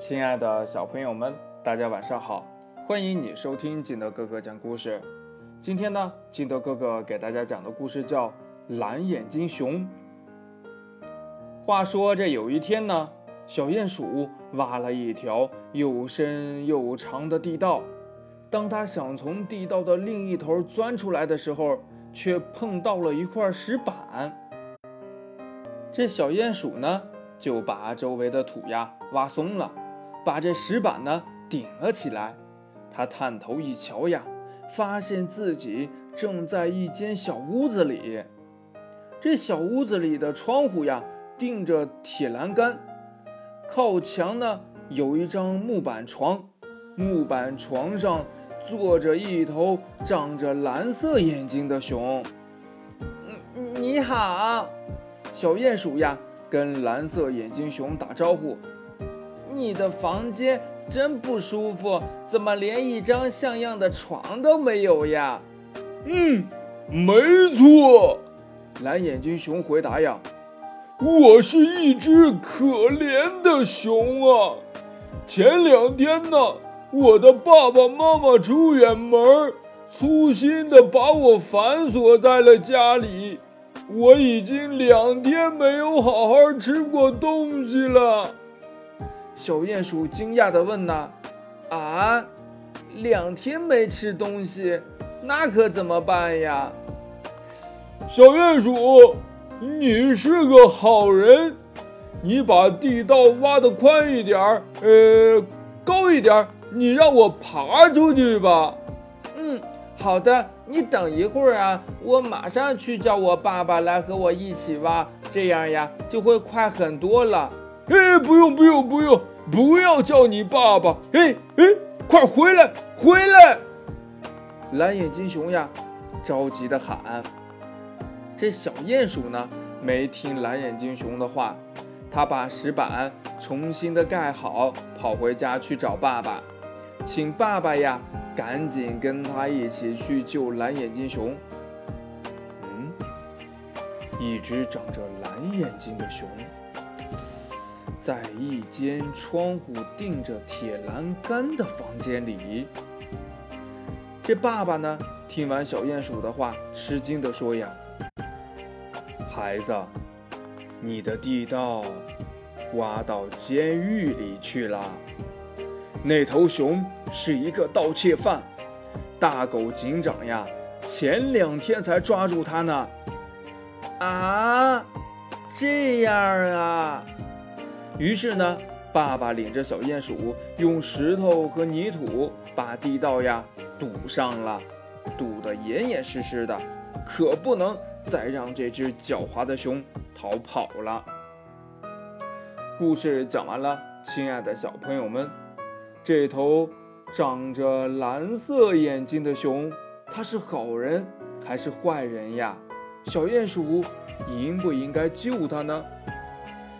亲爱的小朋友们，大家晚上好！欢迎你收听金德哥哥讲故事。今天呢，金德哥哥给大家讲的故事叫《蓝眼睛熊》。话说这有一天呢，小鼹鼠挖了一条又深又长的地道。当他想从地道的另一头钻出来的时候，却碰到了一块石板。这小鼹鼠呢，就把周围的土呀挖松了，把这石板呢顶了起来。他探头一瞧呀，发现自己正在一间小屋子里。这小屋子里的窗户呀，钉着铁栏杆，靠墙呢有一张木板床，木板床上坐着一头长着蓝色眼睛的熊。嗯，你好，小鼹鼠呀，跟蓝色眼睛熊打招呼。你的房间真不舒服，怎么连一张像样的床都没有呀？嗯，没错，蓝眼睛熊回答呀。我是一只可怜的熊啊！前两天呢，我的爸爸妈妈出远门，粗心的把我反锁在了家里。我已经两天没有好好吃过东西了。小鼹鼠惊讶地问：“呐，啊，两天没吃东西，那可怎么办呀？”小鼹鼠，你是个好人，你把地道挖的宽一点儿，呃，高一点儿，你让我爬出去吧。嗯，好的，你等一会儿啊，我马上去叫我爸爸来和我一起挖，这样呀就会快很多了。哎，不用不用不用，不要叫你爸爸！哎哎，快回来回来！蓝眼睛熊呀，着急的喊。这小鼹鼠呢，没听蓝眼睛熊的话，他把石板重新的盖好，跑回家去找爸爸，请爸爸呀，赶紧跟他一起去救蓝眼睛熊。嗯，一只长着蓝眼睛的熊。在一间窗户钉着铁栏杆的房间里，这爸爸呢，听完小鼹鼠的话，吃惊地说：“呀，孩子，你的地道挖到监狱里去了。那头熊是一个盗窃犯，大狗警长呀，前两天才抓住他呢。”啊，这样啊。于是呢，爸爸领着小鼹鼠用石头和泥土把地道呀堵上了，堵得严严实实的，可不能再让这只狡猾的熊逃跑了。故事讲完了，亲爱的小朋友们，这头长着蓝色眼睛的熊，它是好人还是坏人呀？小鼹鼠应不应该救它呢？